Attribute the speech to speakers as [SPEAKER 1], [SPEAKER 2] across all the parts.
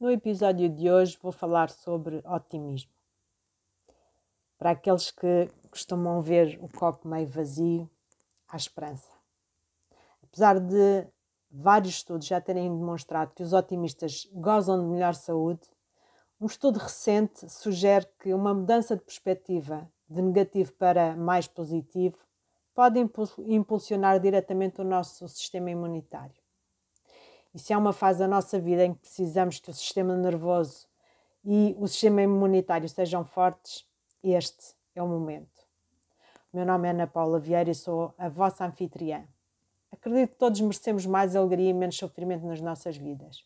[SPEAKER 1] No episódio de hoje vou falar sobre otimismo. Para aqueles que costumam ver o copo meio vazio, há esperança. Apesar de vários estudos já terem demonstrado que os otimistas gozam de melhor saúde, um estudo recente sugere que uma mudança de perspectiva de negativo para mais positivo pode impulsionar diretamente o nosso sistema imunitário. E se há uma fase da nossa vida em que precisamos que o sistema nervoso e o sistema imunitário sejam fortes, este é o momento. O meu nome é Ana Paula Vieira e sou a vossa anfitriã. Acredito que todos merecemos mais alegria e menos sofrimento nas nossas vidas.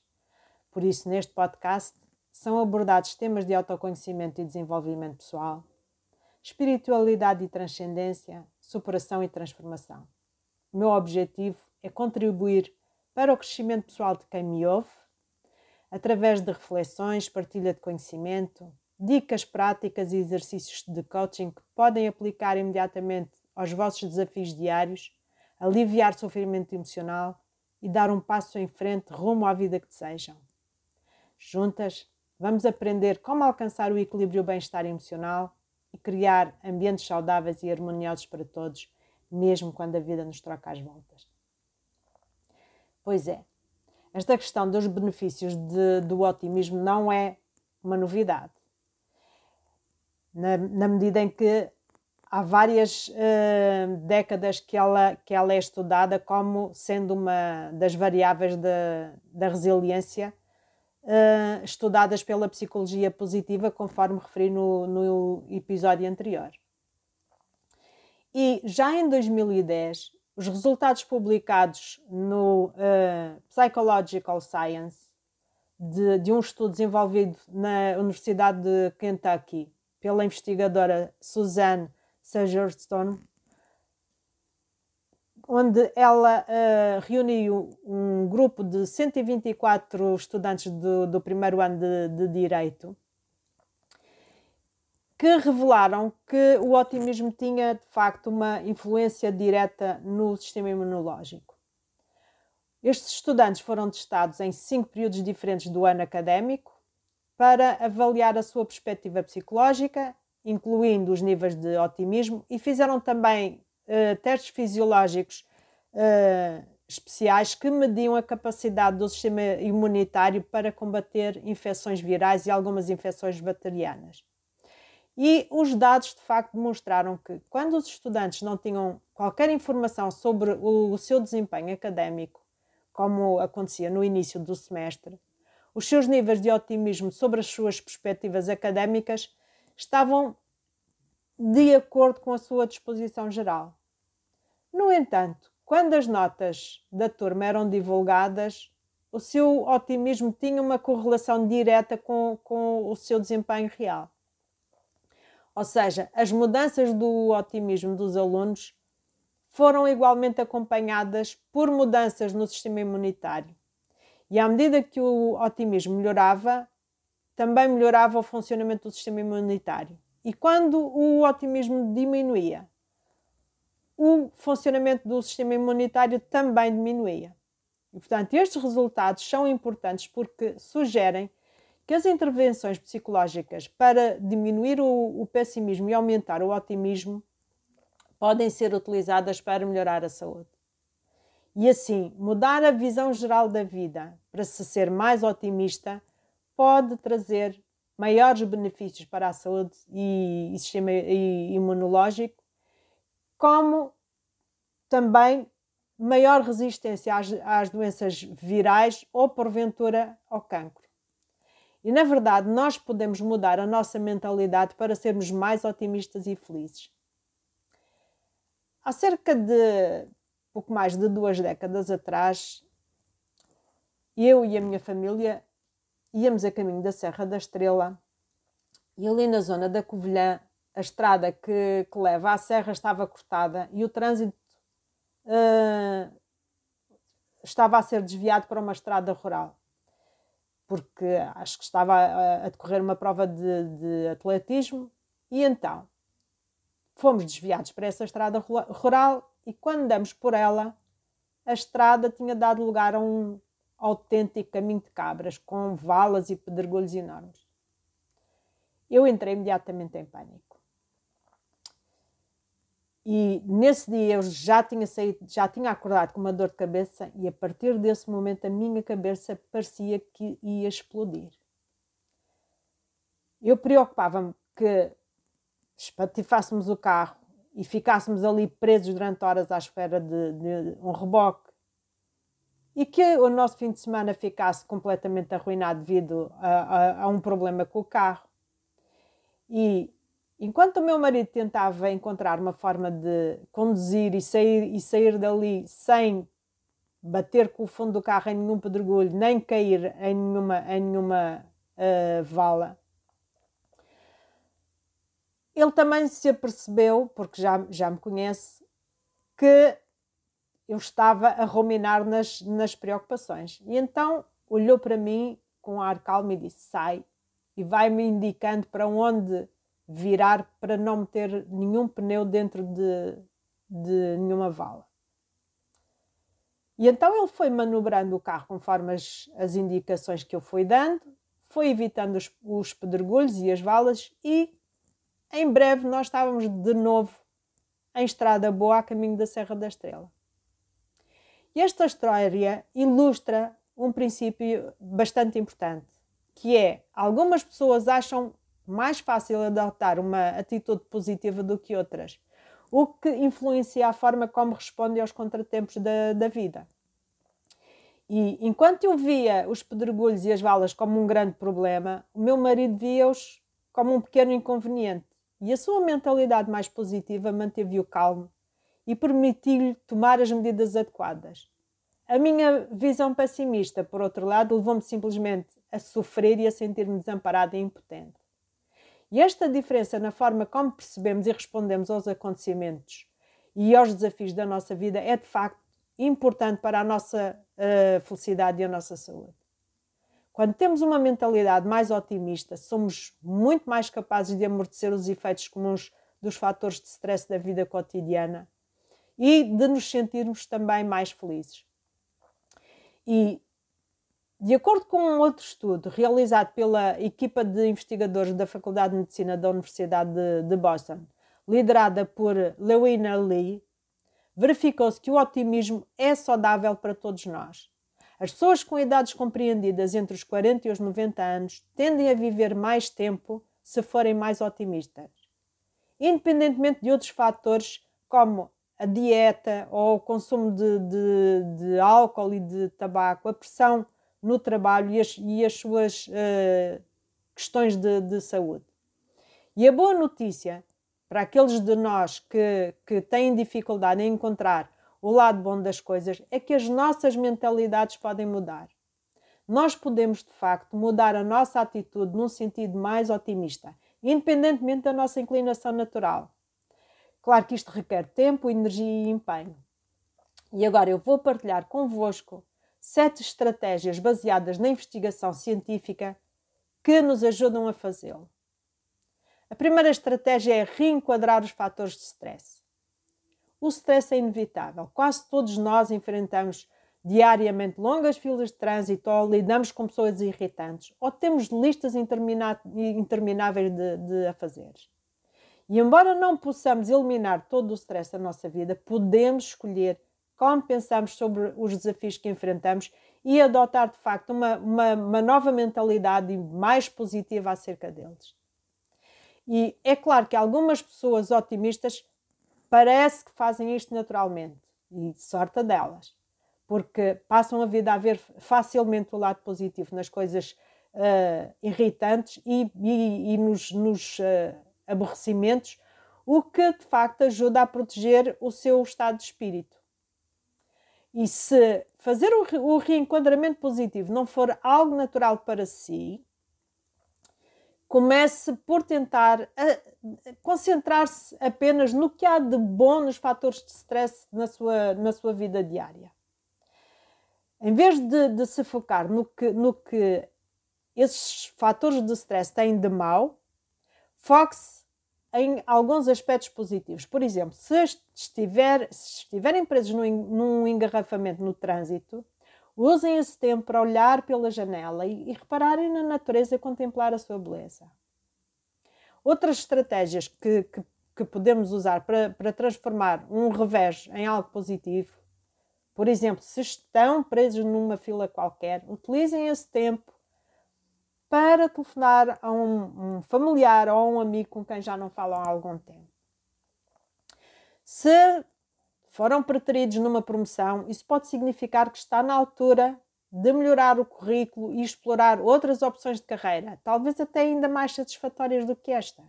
[SPEAKER 1] Por isso, neste podcast, são abordados temas de autoconhecimento e desenvolvimento pessoal, espiritualidade e transcendência, superação e transformação. O meu objetivo é contribuir para o crescimento pessoal de quem me ouve, através de reflexões, partilha de conhecimento, dicas práticas e exercícios de coaching que podem aplicar imediatamente aos vossos desafios diários, aliviar sofrimento emocional e dar um passo em frente rumo à vida que desejam. Juntas, vamos aprender como alcançar o equilíbrio e bem-estar emocional e criar ambientes saudáveis e harmoniosos para todos, mesmo quando a vida nos troca as voltas. Pois é, esta questão dos benefícios de, do otimismo não é uma novidade. Na, na medida em que há várias uh, décadas que ela, que ela é estudada como sendo uma das variáveis de, da resiliência uh, estudadas pela psicologia positiva, conforme referi no, no episódio anterior. E já em 2010, os resultados publicados no uh, Psychological Science de, de, um estudo desenvolvido na Universidade de Kentucky pela investigadora Suzanne Sagerstone, onde ela uh, reuniu um grupo de 124 estudantes do, do primeiro ano de, de Direito que revelaram que o otimismo tinha de facto uma influência direta no sistema imunológico. Estes estudantes foram testados em cinco períodos diferentes do ano académico para avaliar a sua perspectiva psicológica, incluindo os níveis de otimismo, e fizeram também uh, testes fisiológicos uh, especiais que mediam a capacidade do sistema imunitário para combater infecções virais e algumas infecções bacterianas. E os dados de facto demonstraram que quando os estudantes não tinham qualquer informação sobre o, seu desempenho académico, como acontecia no início do semestre, os seus níveis de otimismo sobre as suas perspectivas académicas estavam de acordo com a sua disposição geral. No entanto, quando as notas da turma eram divulgadas, o seu otimismo tinha uma correlação direta com, com o seu desempenho real. Ou seja, as mudanças do otimismo dos alunos foram igualmente acompanhadas por mudanças no sistema imunitário. E à medida que o otimismo melhorava, também melhorava o funcionamento do sistema imunitário. E quando o otimismo diminuía, o funcionamento do sistema imunitário também diminuía. E, portanto, estes resultados são importantes porque sugerem que as intervenções psicológicas para diminuir o, o pessimismo e aumentar o otimismo podem ser utilizadas para melhorar a saúde. E assim, mudar a visão geral da vida para se ser mais otimista pode trazer maiores benefícios para a saúde e, e sistema imunológico, como também maior resistência às, às doenças virais ou, porventura, ao cancro. E na verdade, nós podemos mudar a nossa mentalidade para sermos mais otimistas e felizes. Há cerca de pouco mais de duas décadas atrás, eu e a minha família íamos a caminho da Serra da Estrela e ali na zona da Covilhã, a estrada que, que leva à serra estava cortada e o trânsito uh, estava a ser desviado para uma estrada rural porque acho que estava a, decorrer uma prova de, de, atletismo e então fomos desviados para essa estrada rural e quando damos por ela, a estrada tinha dado lugar a um, autêntico caminho de cabras, com valas e pedregulhos enormes. Eu entrei imediatamente em pânico. E nesse dia eu já tinha saído, já tinha acordado com uma dor de cabeça e a partir desse momento a minha cabeça parecia que ia explodir. Eu preocupava-me que espatifássemos o carro e ficássemos ali presos durante horas à espera de, de um reboque e que o nosso fim de semana ficasse completamente arruinado devido a, a, a um problema com o carro. E enquanto o meu marido tentava encontrar uma forma de conduzir e sair, e sair dali sem bater com o fundo do carro em nenhum pedregulho, nem cair em nenhuma, em nenhuma uh, vala, ele também se apercebeu, porque já, já me conhece, que eu estava a ruminar nas, nas preocupações. E então olhou para mim com um ar calmo e disse: sai, e vai-me indicando para onde virar para não meter nenhum pneu dentro de, de nenhuma vala. E então ele foi manobrando o carro conforme as, as indicações que eu fui dando, foi evitando os, os pedregulhos e as valas e em breve nós estávamos de novo em estrada boa a caminho da Serra da Estrela. E esta história ilustra um princípio bastante importante, que é algumas pessoas acham mais fácil adotar uma atitude positiva do que outras, o que influencia a forma como respondem aos contratempos da, da vida. E enquanto eu via os pedregulhos e as valas como um grande problema, o meu marido via-os como um pequeno inconveniente. E a sua mentalidade mais positiva manteve-o calmo e permitiu-lhe tomar as medidas adequadas. A minha visão pessimista, por outro lado, levou-me simplesmente a sofrer e a sentir-me desamparada e impotente. E esta diferença na forma como percebemos e respondemos aos acontecimentos e aos desafios da nossa vida é de facto importante para a nossa uh, felicidade e a nossa saúde. Quando temos uma mentalidade mais otimista, somos muito mais capazes de amortecer os efeitos comuns dos fatores de stress da vida cotidiana e de nos sentirmos também mais felizes. E, de acordo com um outro estudo realizado pela equipa de investigadores da Faculdade de Medicina da Universidade de, de Boston, liderada por Lewina Lee, verificou-se que o otimismo é saudável para todos nós as pessoas com idades compreendidas entre os 40 e os 90 anos tendem a viver mais tempo se forem mais otimistas. Independentemente de outros fatores como a dieta ou o consumo de, de, de álcool e de tabaco, a pressão no trabalho e as, e as suas uh, questões de, de, saúde. E a boa notícia para aqueles de nós que, que têm dificuldade em encontrar o lado bom das coisas é que as nossas mentalidades podem mudar. Nós podemos, de facto, mudar a nossa atitude num sentido mais otimista, independentemente da nossa inclinação natural. Claro que isto requer tempo, energia e empenho. E agora eu vou partilhar convosco sete estratégias baseadas na investigação científica que nos ajudam a fazê-lo. A primeira estratégia é reenquadrar os fatores de stress. O stress é inevitável. Quase todos nós enfrentamos diariamente longas filas de trânsito ou lidamos com pessoas irritantes ou temos listas intermináveis de, de afazeres. E embora não possamos eliminar todo o stress da nossa vida, podemos escolher como pensamos sobre os desafios que enfrentamos e adotar de facto uma, uma, uma nova mentalidade mais positiva acerca deles. E é claro que algumas pessoas otimistas parece que fazem isto naturalmente e sorte delas, porque passam a vida a ver facilmente o lado positivo nas coisas uh, irritantes e, e, e nos, nos uh, aborrecimentos, o que de facto ajuda a proteger o seu estado de espírito. E se fazer o, o reenquadramento positivo não for algo natural para si, comece por tentar concentrar-se apenas no que há de bom nos fatores de stress na sua, na sua vida diária. Em vez de, de se focar no que, no que esses fatores de stress têm de mau, foque-se em alguns aspectos positivos. Por exemplo, se, estiver, se estiverem presos num, num engarrafamento no trânsito, Usem esse tempo para olhar pela janela e, e repararem na natureza e contemplar a sua beleza. Outras estratégias que, que, que podemos usar para, para transformar um revés em algo positivo, por exemplo, se estão presos numa fila qualquer, utilizem esse tempo para telefonar a um, um familiar ou a um amigo com quem já não falam há algum tempo. Se foram preteridos numa promoção, isso pode significar que está na altura de melhorar o currículo e explorar outras opções de carreira, talvez até ainda mais satisfatórias do que esta.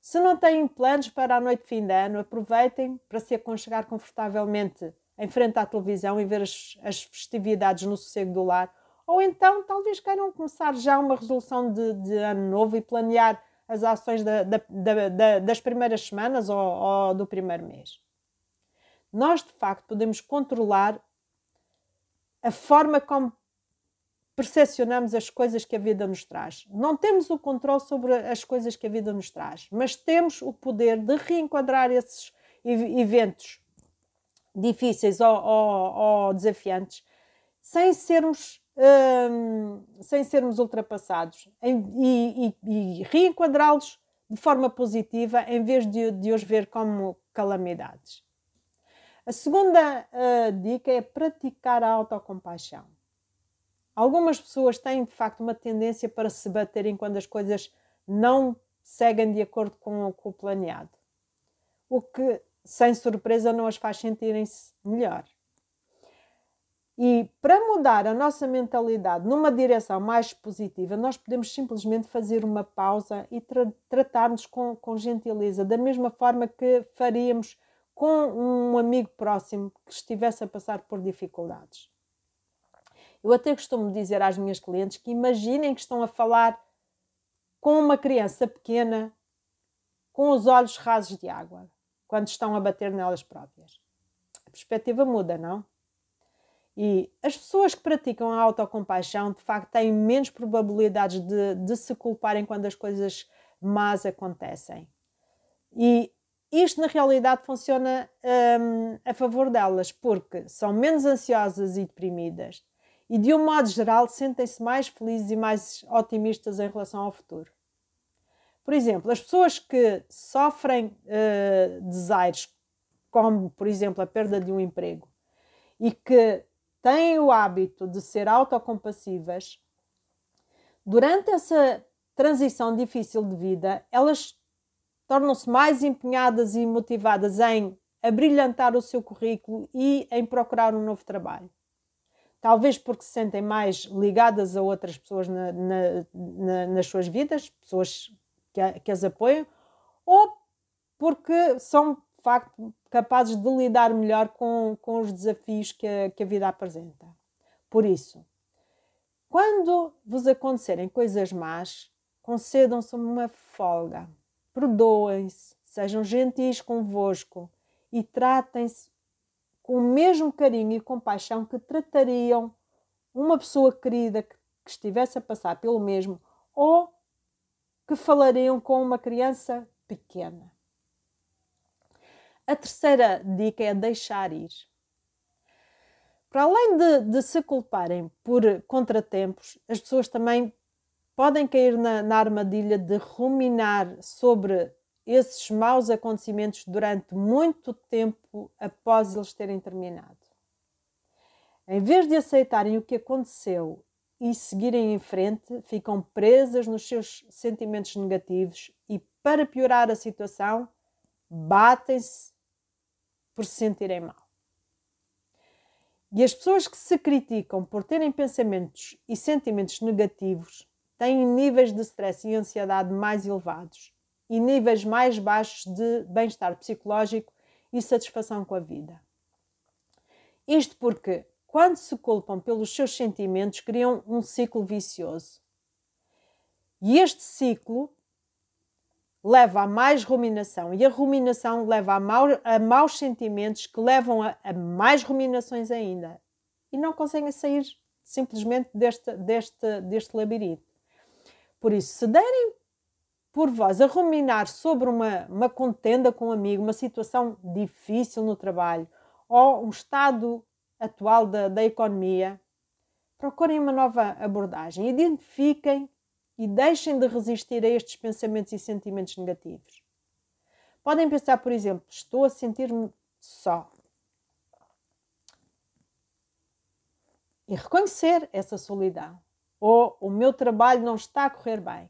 [SPEAKER 1] Se não têm planos para a noite de fim de ano, aproveitem para se aconchegar confortavelmente em frente à televisão e ver as, as festividades no sossego do lar, ou então talvez queiram começar já uma resolução de, de ano novo e planear as ações da, da, da, das primeiras semanas ou, ou do primeiro mês nós de facto podemos controlar a forma como percepcionamos as coisas que a vida nos traz. Não temos o controle sobre as coisas que a vida nos traz, mas temos o poder de reenquadrar esses eventos difíceis ou, ou, ou desafiantes sem sermos sem sermos ultrapassados e, e, e reenquadrá-los de forma positiva em vez de, de os ver como calamidades. A segunda uh, dica é praticar a autocompaixão. Algumas pessoas têm de facto uma tendência para se baterem quando as coisas não seguem de acordo com, com o planeado, o que, sem surpresa, não as faz sentirem-se melhor. E para mudar a nossa mentalidade numa direção mais positiva, nós podemos simplesmente fazer uma pausa e tra tratar-nos com, com gentileza, da mesma forma que faríamos com um amigo próximo que estivesse a passar por dificuldades. Eu até costumo dizer às minhas clientes que imaginem que estão a falar com uma criança pequena com os olhos rasos de água, quando estão a bater nelas próprias. A perspectiva muda, não? E as pessoas que praticam a autocompaixão, de facto, têm menos probabilidades de, de se culparem quando as coisas más acontecem. E isto na realidade funciona um, a favor delas, porque são menos ansiosas e deprimidas e, de um modo geral, sentem-se mais felizes e mais otimistas em relação ao futuro. Por exemplo, as pessoas que sofrem uh, desaires, como, por exemplo, a perda de um emprego, e que têm o hábito de ser autocompassivas, durante essa transição difícil de vida, elas tornam-se mais empenhadas e motivadas em abrilhantar o seu currículo e em procurar um novo trabalho. Talvez porque se sentem mais ligadas a outras pessoas na, na, na, nas suas vidas, pessoas que, a, que as apoiam, ou porque são facto capazes de lidar melhor com, com os desafios que a, que a vida apresenta. Por isso, quando vos acontecerem coisas más, concedam-se uma folga perdoem-se, sejam gentis convosco e tratem-se com o mesmo carinho e compaixão que tratariam uma pessoa querida que, que estivesse a passar pelo mesmo ou que falariam com uma criança pequena. A terceira dica é deixar ir. Para além de, de, se culparem por contratempos, as pessoas também podem cair na, na armadilha de ruminar sobre esses maus acontecimentos durante muito tempo após eles terem terminado. Em vez de aceitarem o que aconteceu e seguirem em frente, ficam presas nos seus sentimentos negativos e, para piorar a situação, batem-se por se sentirem mal. E as pessoas que se criticam por terem pensamentos e sentimentos negativos têm níveis de stress e ansiedade mais elevados e níveis mais baixos de bem-estar psicológico e satisfação com a vida. Isto porque, quando se culpam pelos seus sentimentos, criam um ciclo vicioso. E este ciclo leva a mais ruminação e a ruminação leva a, mau, a maus sentimentos que levam a, a, mais ruminações ainda e não conseguem sair simplesmente deste, deste, deste labirinto. Por isso, se derem por vós a ruminar sobre uma, uma contenda com um amigo, uma situação difícil no trabalho ou um estado atual da, da economia, procurem uma nova abordagem, identifiquem e deixem de resistir a estes pensamentos e sentimentos negativos. Podem pensar, por exemplo, estou a sentir-me só. E reconhecer essa solidão. Ou o meu trabalho não está a correr bem.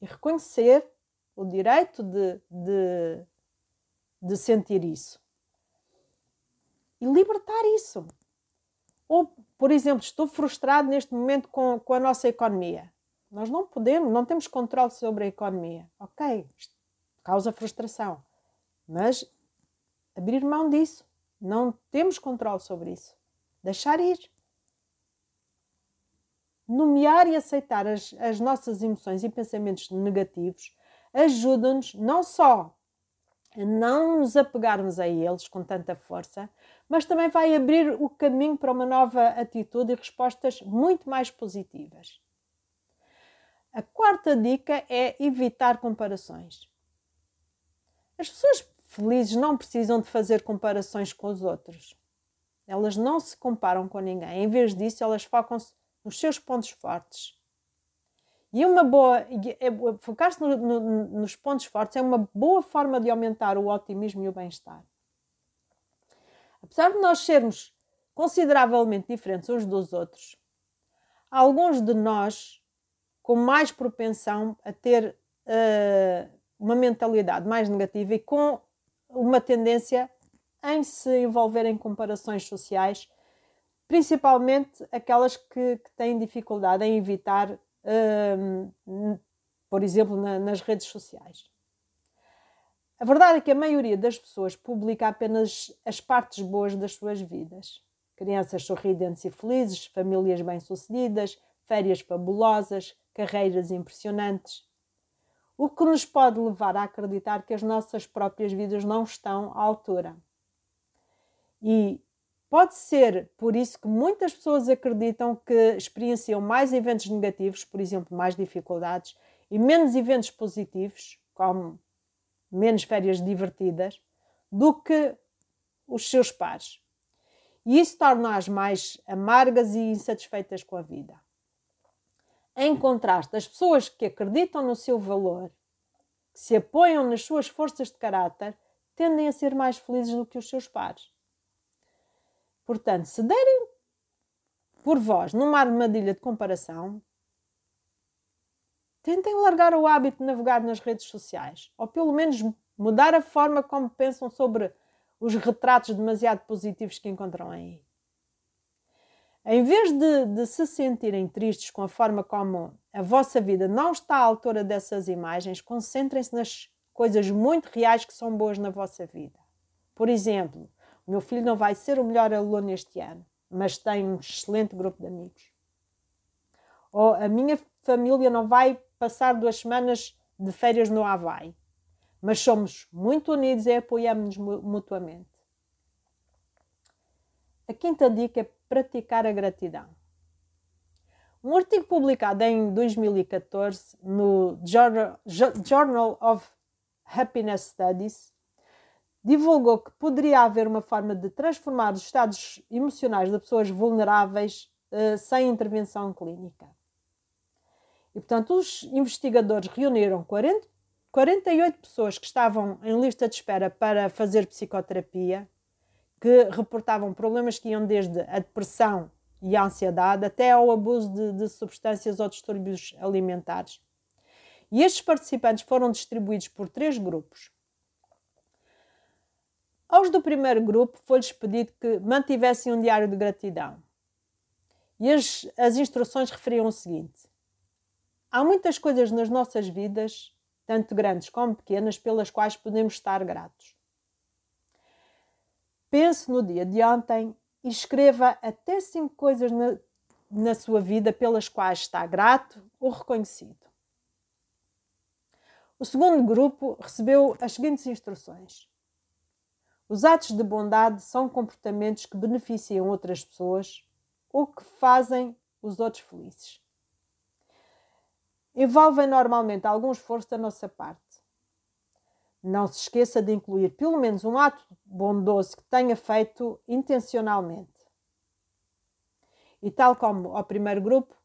[SPEAKER 1] E reconhecer o direito de, de, de sentir isso. E libertar isso. Ou, por exemplo, estou frustrado neste momento com, com a nossa economia. Nós não podemos, não temos controle sobre a economia. Ok, isto causa frustração. Mas abrir mão disso. Não temos controle sobre isso. Deixar ir. Nomear e aceitar as, as nossas emoções e pensamentos negativos ajuda-nos não só a não nos apegarmos a eles com tanta força, mas também vai abrir o caminho para uma nova atitude e respostas muito mais positivas. A quarta dica é evitar comparações. As pessoas felizes não precisam de fazer comparações com os outros. Elas não se comparam com ninguém. Em vez disso, elas focam-se nos seus pontos fortes. E uma boa é, focar-se no, no, nos pontos fortes é uma boa forma de aumentar o otimismo e o bem-estar. Apesar de nós sermos consideravelmente diferentes uns dos outros, alguns de nós com mais propensão a ter uh, uma mentalidade mais negativa e com uma tendência em se envolver em comparações sociais, principalmente aquelas que, que têm dificuldade em evitar, uh, por exemplo, na, nas redes sociais. A verdade é que a maioria das pessoas publica apenas as partes boas das suas vidas. Crianças sorridentes e felizes, famílias bem-sucedidas, férias fabulosas, carreiras impressionantes. O que nos pode levar a acreditar que as nossas próprias vidas não estão à altura. E pode ser por isso que muitas pessoas acreditam que experienciam mais eventos negativos, por exemplo, mais dificuldades, e menos eventos positivos, como menos férias divertidas, do que os seus pares. E isso torna-as mais amargas e insatisfeitas com a vida. Em contraste, as pessoas que acreditam no seu valor, que se apoiam nas suas forças de caráter, tendem a ser mais felizes do que os seus pares. Portanto, se derem por vós numa armadilha de comparação, tentem largar o hábito de navegar nas redes sociais, ou pelo menos mudar a forma como pensam sobre os retratos demasiado positivos que encontram aí. Em vez de, de, se sentirem tristes com a forma como a vossa vida não está à altura dessas imagens, concentrem-se nas coisas muito reais que são boas na vossa vida. Por exemplo, o meu filho não vai ser o melhor aluno este ano, mas tem um excelente grupo de amigos. Ou a minha família não vai passar duas semanas de férias no Havaí, mas somos muito unidos e apoiamos-nos mutuamente. A quinta dica é praticar a gratidão. Um artigo publicado em 2014 no Journal of Happiness Studies divulgou que poderia haver uma forma de transformar os estados emocionais de pessoas vulneráveis uh, sem intervenção clínica. E, portanto, os investigadores reuniram 40, 48 pessoas que estavam em lista de espera para fazer psicoterapia que reportavam problemas que iam desde a depressão e a ansiedade até ao abuso de, de substâncias ou distúrbios alimentares. E estes participantes foram distribuídos por três grupos. Aos do primeiro grupo foi-lhes pedido que mantivessem um diário de gratidão. E as, as instruções referiam o seguinte: Há muitas coisas nas nossas vidas, tanto grandes como pequenas, pelas quais podemos estar gratos. Pense no dia de ontem e escreva até cinco coisas na, na sua vida pelas quais está grato ou reconhecido. O segundo grupo recebeu as seguintes instruções: Os atos de bondade são comportamentos que beneficiam outras pessoas ou que fazem os outros felizes. Envolvem normalmente algum esforço da nossa parte. Não se esqueça de incluir pelo menos um ato bondoso que tenha feito intencionalmente. E tal como ao primeiro grupo,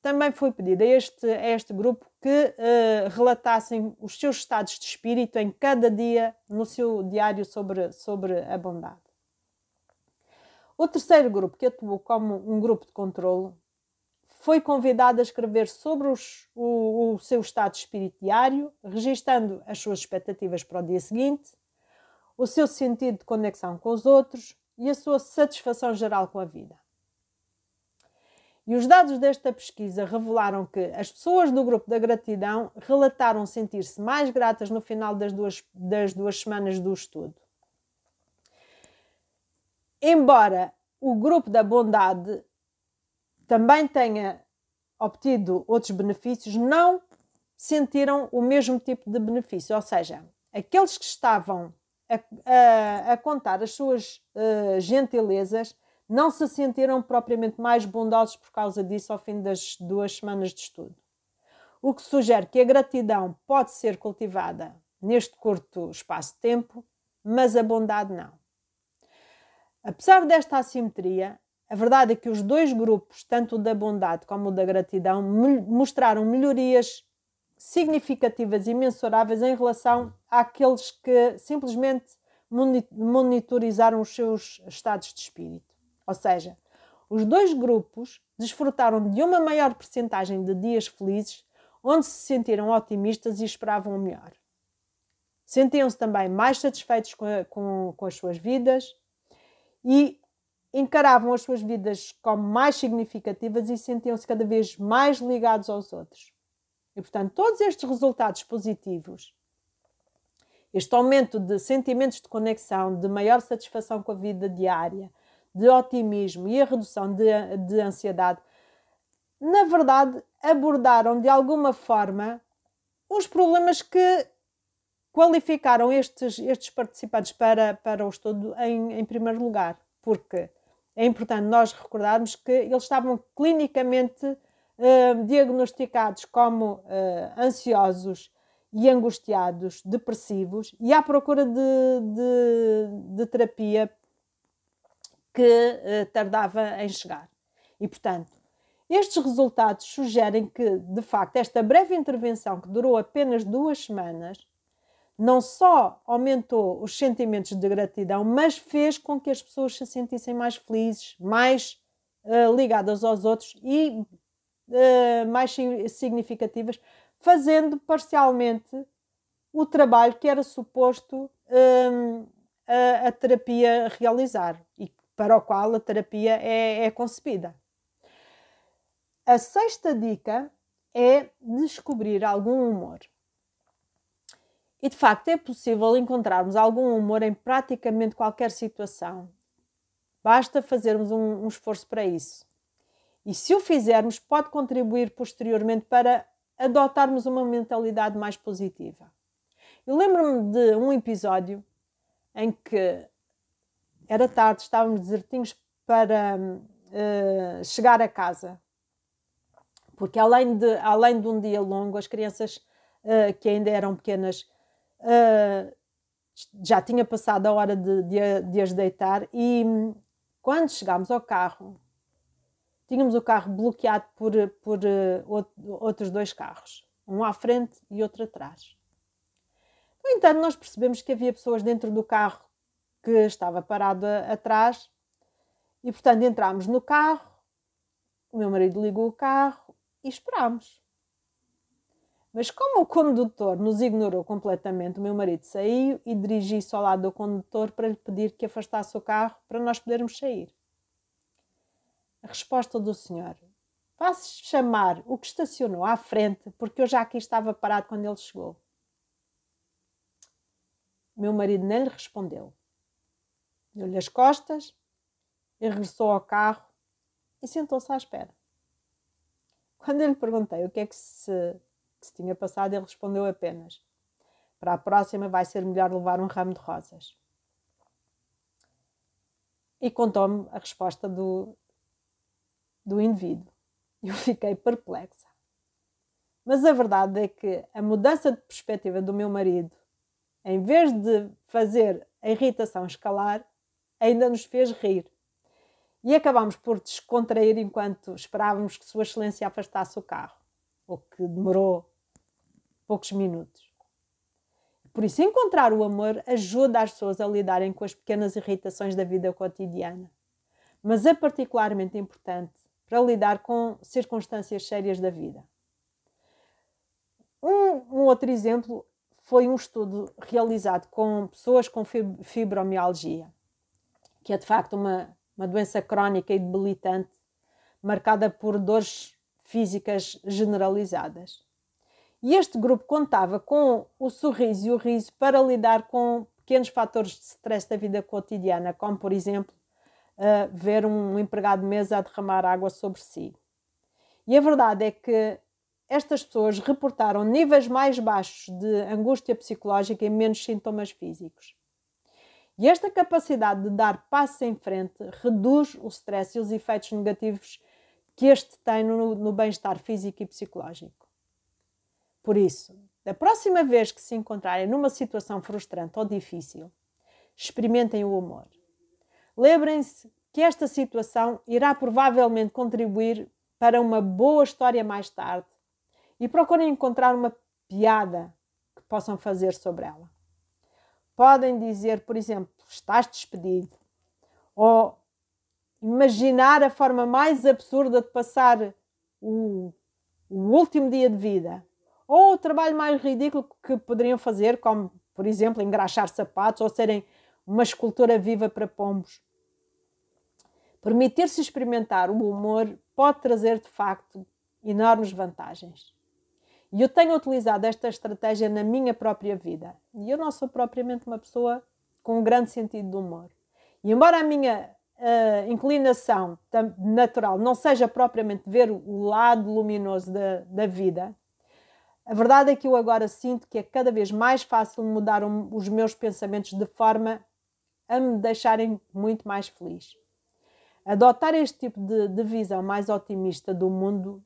[SPEAKER 1] também foi pedido a este, a este grupo que uh, relatassem os seus estados de espírito em cada dia no seu diário sobre, sobre a bondade. O terceiro grupo, que atuou como um grupo de controlo, foi convidado a escrever sobre os, o, o seu estado diário, registando as suas expectativas para o dia seguinte, o seu sentido de conexão com os outros e a sua satisfação geral com a vida. E os dados desta pesquisa revelaram que as pessoas do grupo da gratidão relataram sentir-se mais gratas no final das duas, das duas semanas do estudo. Embora o grupo da bondade também tenha obtido outros benefícios, não sentiram o mesmo tipo de benefício. Ou seja, aqueles que estavam a, a, a contar as suas uh, gentilezas não se sentiram propriamente mais bondosos por causa disso ao fim das duas semanas de estudo. O que sugere que a gratidão pode ser cultivada neste curto espaço de tempo, mas a bondade não. Apesar desta assimetria, a verdade é que os dois grupos, tanto o da bondade como o da gratidão, mostraram melhorias significativas e mensuráveis em relação àqueles que simplesmente monitorizaram os seus estados de espírito. Ou seja, os dois grupos desfrutaram de uma maior percentagem de dias felizes, onde se sentiram otimistas e esperavam o melhor. Sentiam-se também mais satisfeitos com, com, com as suas vidas e encaravam as suas vidas como mais significativas e sentiam-se cada vez mais ligados aos outros. E, portanto, todos estes resultados positivos, este aumento de sentimentos de conexão, de maior satisfação com a vida diária, de otimismo e a redução de, de ansiedade, na verdade, abordaram de alguma forma os problemas que qualificaram estes, estes participantes para, para o estudo em, em primeiro lugar, porque é importante nós recordarmos que eles estavam clinicamente uh, diagnosticados como uh, ansiosos e angustiados, depressivos e à procura de, de, de terapia que uh, tardava em chegar. E, portanto, estes resultados sugerem que, de facto, esta breve intervenção, que durou apenas duas semanas, não só aumentou os sentimentos de gratidão, mas fez com que as pessoas se sentissem mais felizes, mais uh, ligadas aos outros e uh, mais significativas, fazendo parcialmente o trabalho que era suposto um, a, a terapia realizar e para o qual a terapia é, é concebida. A sexta dica é descobrir algum humor. E de facto é possível encontrarmos algum humor em praticamente qualquer situação. Basta fazermos um, um esforço para isso. E se o fizermos, pode contribuir posteriormente para adotarmos uma mentalidade mais positiva. Eu lembro-me de um episódio em que era tarde, estávamos desertinhos para uh, chegar a casa. Porque além de, além de um dia longo, as crianças uh, que ainda eram pequenas uh, já tinha passado a hora de, de, de as deitar e quando chegámos ao carro, tínhamos o carro bloqueado por, por outros dois carros, um à frente e outro atrás. No entanto, nós percebemos que havia pessoas dentro do carro que estava parado atrás. E portanto entramos no carro, o meu marido ligou o carro e esperámos. Mas como o condutor nos ignorou completamente, o meu marido saiu e dirigiu-se ao lado do condutor para lhe pedir que afastasse o carro para nós podermos sair. A resposta do senhor: Vá-se chamar o que estacionou à frente, porque eu já aqui estava parado quando ele chegou. Meu marido nem lhe respondeu deu-lhe as costas e regressou ao carro e sentou-se à espera. Quando eu lhe perguntei o que é que se, que se tinha passado, ele respondeu apenas: Para a próxima vai ser melhor levar um ramo de rosas. E contou-me a resposta do, do indivíduo. Eu fiquei perplexa. Mas a verdade é que a mudança de perspectiva do meu marido, em vez de fazer a irritação escalar, ainda nos fez rir. e acabámos por descontrair enquanto esperávamos que Sua Excelência afastasse o carro, o que demorou poucos minutos. Por isso, encontrar o amor ajuda as pessoas a lidarem com as pequenas irritações da vida cotidiana, mas é particularmente importante para lidar com circunstâncias sérias da vida. Um, um outro exemplo foi um estudo realizado com pessoas com fibromialgia, que é de facto uma, uma doença crónica e debilitante, marcada por dores físicas generalizadas. E este grupo contava com o sorriso e o riso para lidar com pequenos fatores de stress da vida cotidiana, como, por exemplo, uh, ver um empregado de mesa a derramar água sobre si. E a verdade é que estas pessoas reportaram níveis mais baixos de angústia psicológica e menos sintomas físicos. E esta capacidade de dar passos em frente reduz o stress e os efeitos negativos que este tem no, no bem-estar físico e psicológico. Por isso, da próxima vez que se encontrarem numa situação frustrante ou difícil, experimentem o humor. Lembrem-se que esta situação irá provavelmente contribuir para uma boa história mais tarde e procurem encontrar uma piada que possam fazer sobre ela. Podem dizer, por exemplo, estás despedido, ou imaginar a forma mais absurda de passar o, o último dia de vida, ou o trabalho mais ridículo que poderiam fazer, como, por exemplo, engraxar sapatos ou serem uma escultura viva para pombos. Permitir-se experimentar o humor pode trazer, de facto, enormes vantagens. E eu tenho utilizado esta estratégia na minha própria vida. E eu não sou propriamente uma pessoa com um grande sentido de humor. E embora a minha uh, inclinação natural não seja propriamente ver o lado luminoso da, da vida, a verdade é que eu agora sinto que é cada vez mais fácil mudar os meus pensamentos de forma a me deixarem muito mais feliz. Adotar este tipo de, de visão mais otimista do mundo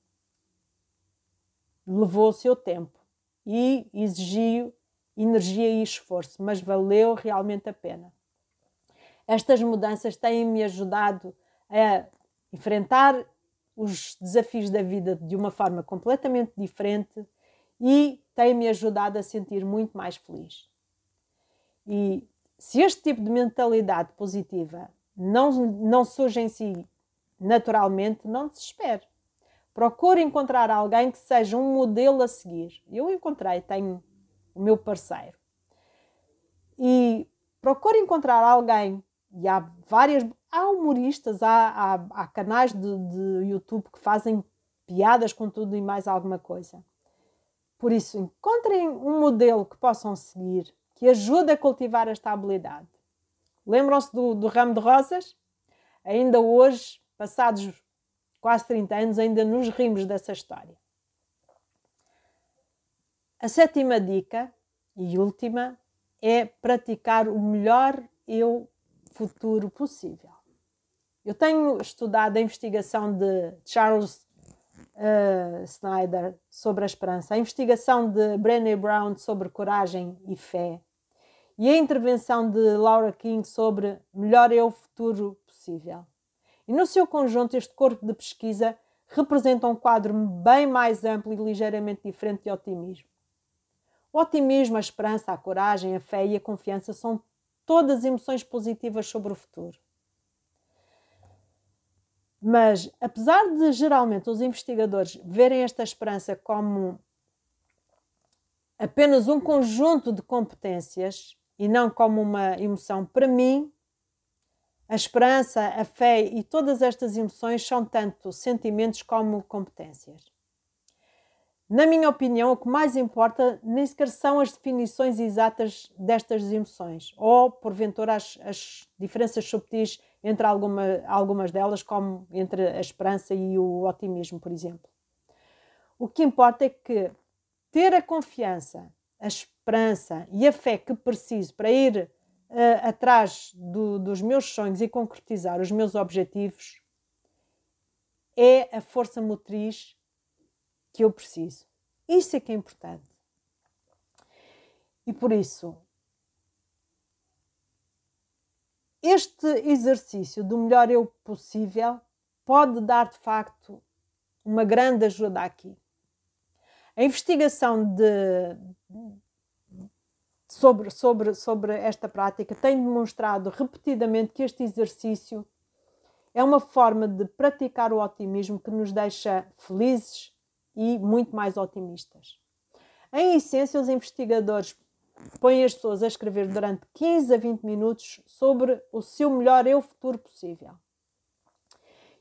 [SPEAKER 1] levou o seu tempo e exigiu energia e esforço, mas valeu realmente a pena. Estas mudanças têm-me ajudado a enfrentar os desafios da vida de uma forma completamente diferente e têm-me ajudado a sentir muito mais feliz. E se este tipo de mentalidade positiva não, não surge em si naturalmente, não desespere. Procure encontrar alguém que seja um modelo a seguir. Eu encontrei, tenho o meu parceiro. E procure encontrar alguém, e há várias, há humoristas, há, há, há canais de, de YouTube que fazem piadas com tudo e mais alguma coisa. Por isso, encontrem um modelo que possam seguir, que ajude a cultivar esta habilidade. Lembram-se do, do ramo de rosas? Ainda hoje, passados quase 30 anos, ainda nos rimos dessa história. A sétima dica e última é praticar o melhor eu futuro possível. Eu tenho estudado a investigação de Charles uh, Snyder sobre a esperança, a investigação de Brené Brown sobre coragem e fé e a intervenção de Laura King sobre melhor eu futuro possível. E no seu conjunto, este corpo de pesquisa representa um quadro bem mais amplo e ligeiramente diferente de otimismo. O otimismo, a esperança, a coragem, a fé e a confiança são todas emoções positivas sobre o futuro. Mas, apesar de geralmente os investigadores verem esta esperança como apenas um conjunto de competências e não como uma emoção, para mim, a esperança, a fé e todas estas emoções são tanto sentimentos como competências. Na minha opinião, o que mais importa nem sequer são as definições exatas destas emoções, ou, porventura, as, as diferenças subtis entre alguma, algumas delas, como entre a esperança e o otimismo, por exemplo. O que importa é que ter a confiança, a esperança e a fé que preciso para ir uh, atrás do, dos meus sonhos e concretizar os meus objetivos é a força motriz que eu preciso. Isso é que é importante. E por isso, este exercício do melhor eu possível pode dar de facto uma grande ajuda aqui. A investigação de, sobre, sobre, sobre esta prática tem demonstrado repetidamente que este exercício é uma forma de praticar o otimismo que nos deixa felizes e muito mais otimistas. Em essência, os investigadores põem as pessoas a escrever durante 15 a 20 minutos sobre o seu melhor eu futuro possível.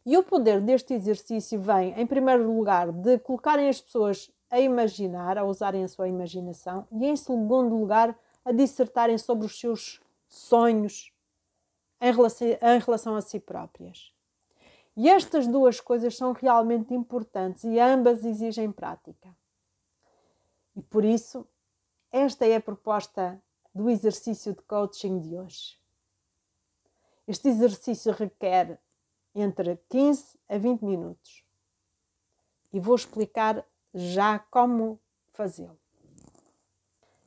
[SPEAKER 1] E o poder deste exercício vem, em primeiro lugar, de colocarem as pessoas a imaginar, a usarem a sua imaginação, e em segundo lugar, a dissertarem sobre os seus sonhos em relação, em relação a si próprias. E estas duas coisas são realmente importantes e ambas exigem prática. E por isso, esta é a proposta do exercício de coaching de hoje. Este exercício requer entre 15 a 20 minutos. E vou explicar já como fazê-lo.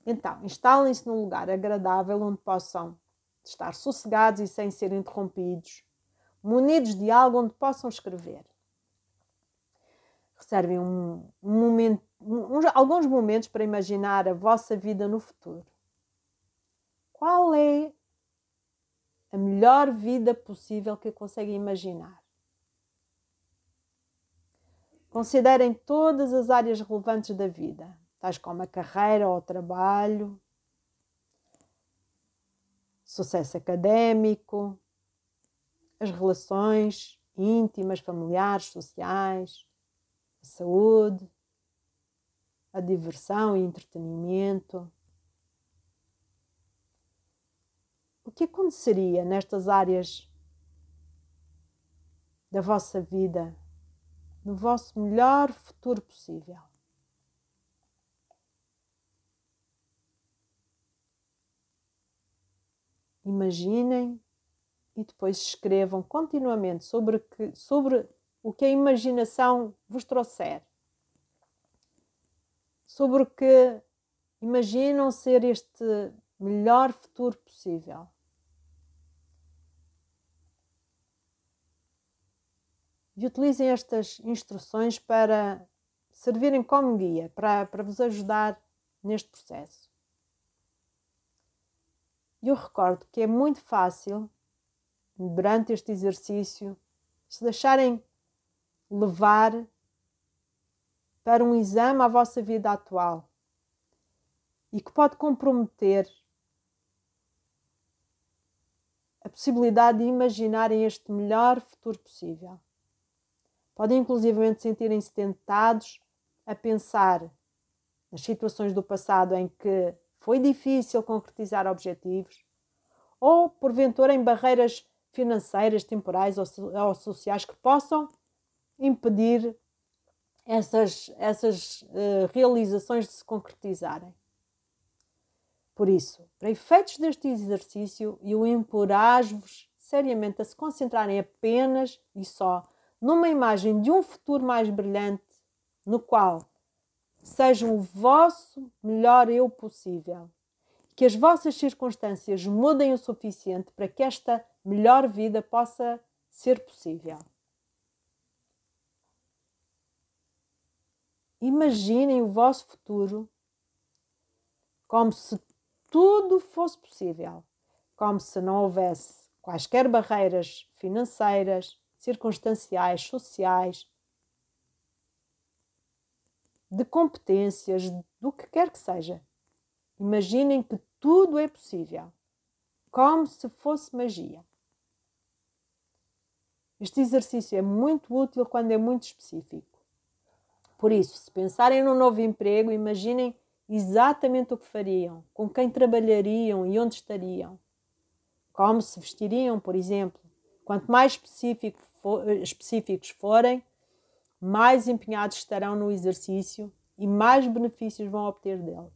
[SPEAKER 1] Então, instalem-se num lugar agradável onde possam estar sossegados e sem ser interrompidos, munidos de algo onde possam escrever. Reservem um, um momento, alguns momentos para imaginar a vossa vida no futuro. Qual é a melhor vida possível que conseguem imaginar? Considerem todas as áreas relevantes da vida, tais como a carreira ou o trabalho, sucesso académico, as relações íntimas, familiares, sociais, a saúde, a diversão e entretenimento. O que aconteceria nestas áreas da vossa vida no vosso melhor futuro possível. Imaginem e depois escrevam continuamente sobre, que, sobre o que a imaginação vos trouxer. Sobre o que imaginam ser este melhor futuro possível. e utilizem estas instruções para servirem como guia, para, para vos ajudar neste processo. E eu recordo que é muito fácil, durante este exercício, se deixarem levar para um exame à vossa vida atual e que pode comprometer a possibilidade de imaginarem este melhor futuro possível. Podem inclusivamente sentirem-se tentados a pensar nas situações do passado em que foi difícil concretizar objetivos, ou porventura em barreiras financeiras, temporais ou, sociais que possam impedir essas, essas uh, realizações de se concretizarem. Por isso, para efeitos deste exercício, eu encorajo-vos seriamente a se concentrarem apenas e só numa imagem de um futuro mais brilhante, no qual sejam o vosso melhor eu possível. Que as vossas circunstâncias mudem o suficiente para que esta melhor vida possa ser possível. Imaginem o vosso futuro como se tudo fosse possível, como se não houvesse quaisquer barreiras financeiras, circunstanciais, sociais, de competências, do que quer que seja. Imaginem que tudo é possível, como se fosse magia. Este exercício é muito útil quando é muito específico. Por isso, se pensarem num novo emprego, imaginem exatamente o que fariam, com quem trabalhariam e onde estariam, como se vestiriam, por exemplo. Quanto mais específico for, específicos forem, mais empenhados estarão no exercício e mais benefícios vão obter dele.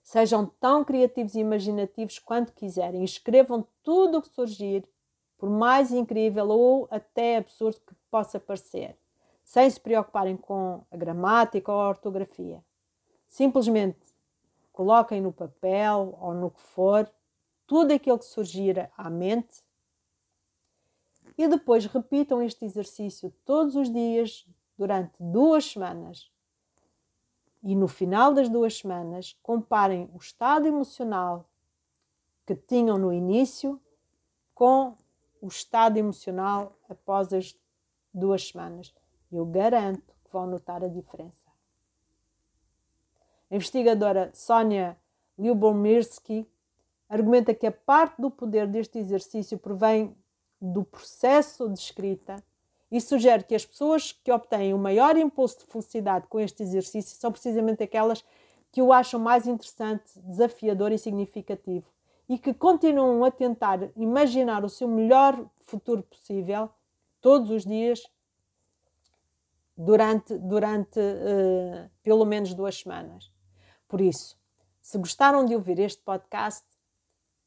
[SPEAKER 1] Sejam tão criativos e imaginativos quanto quiserem. Escrevam tudo o que surgir, por mais incrível ou até absurdo que possa parecer, sem se preocuparem com a gramática ou a ortografia. Simplesmente coloquem no papel ou no que for tudo aquilo que surgir à mente e depois repitam este exercício todos os dias durante duas semanas. E no final das duas semanas, comparem o estado emocional que tinham no início com o estado emocional após as duas semanas. Eu garanto que vão notar a diferença. A investigadora Sonia Lyubomirsky argumenta que a parte do poder deste exercício provém do processo de escrita e sugere que as pessoas que obtêm o maior impulso de felicidade com este exercício são precisamente aquelas que o acham mais interessante, desafiador e significativo e que continuam a tentar imaginar o seu melhor futuro possível todos os dias durante, durante uh, pelo menos duas semanas. Por isso, se gostaram de ouvir este podcast,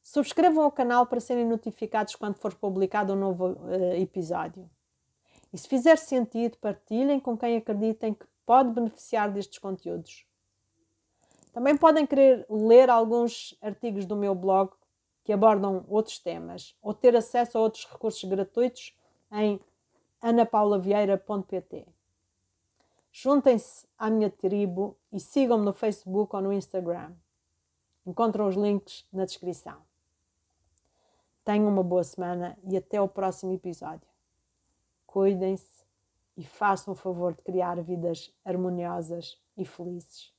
[SPEAKER 1] subscrevam o canal para serem notificados quando for publicado um novo uh, episódio. E se fizer sentido, partilhem com quem acreditem que pode beneficiar destes conteúdos. Também podem querer ler alguns artigos do meu blog que abordam outros temas ou ter acesso a outros recursos gratuitos em anapaulavieira.pt. Juntem-se à minha tribo e sigam-me no Facebook ou no Instagram. Encontram os links na descrição. Tenham uma boa semana e até o próximo episódio. Cuidem-se e façam o favor de criar vidas harmoniosas e felizes.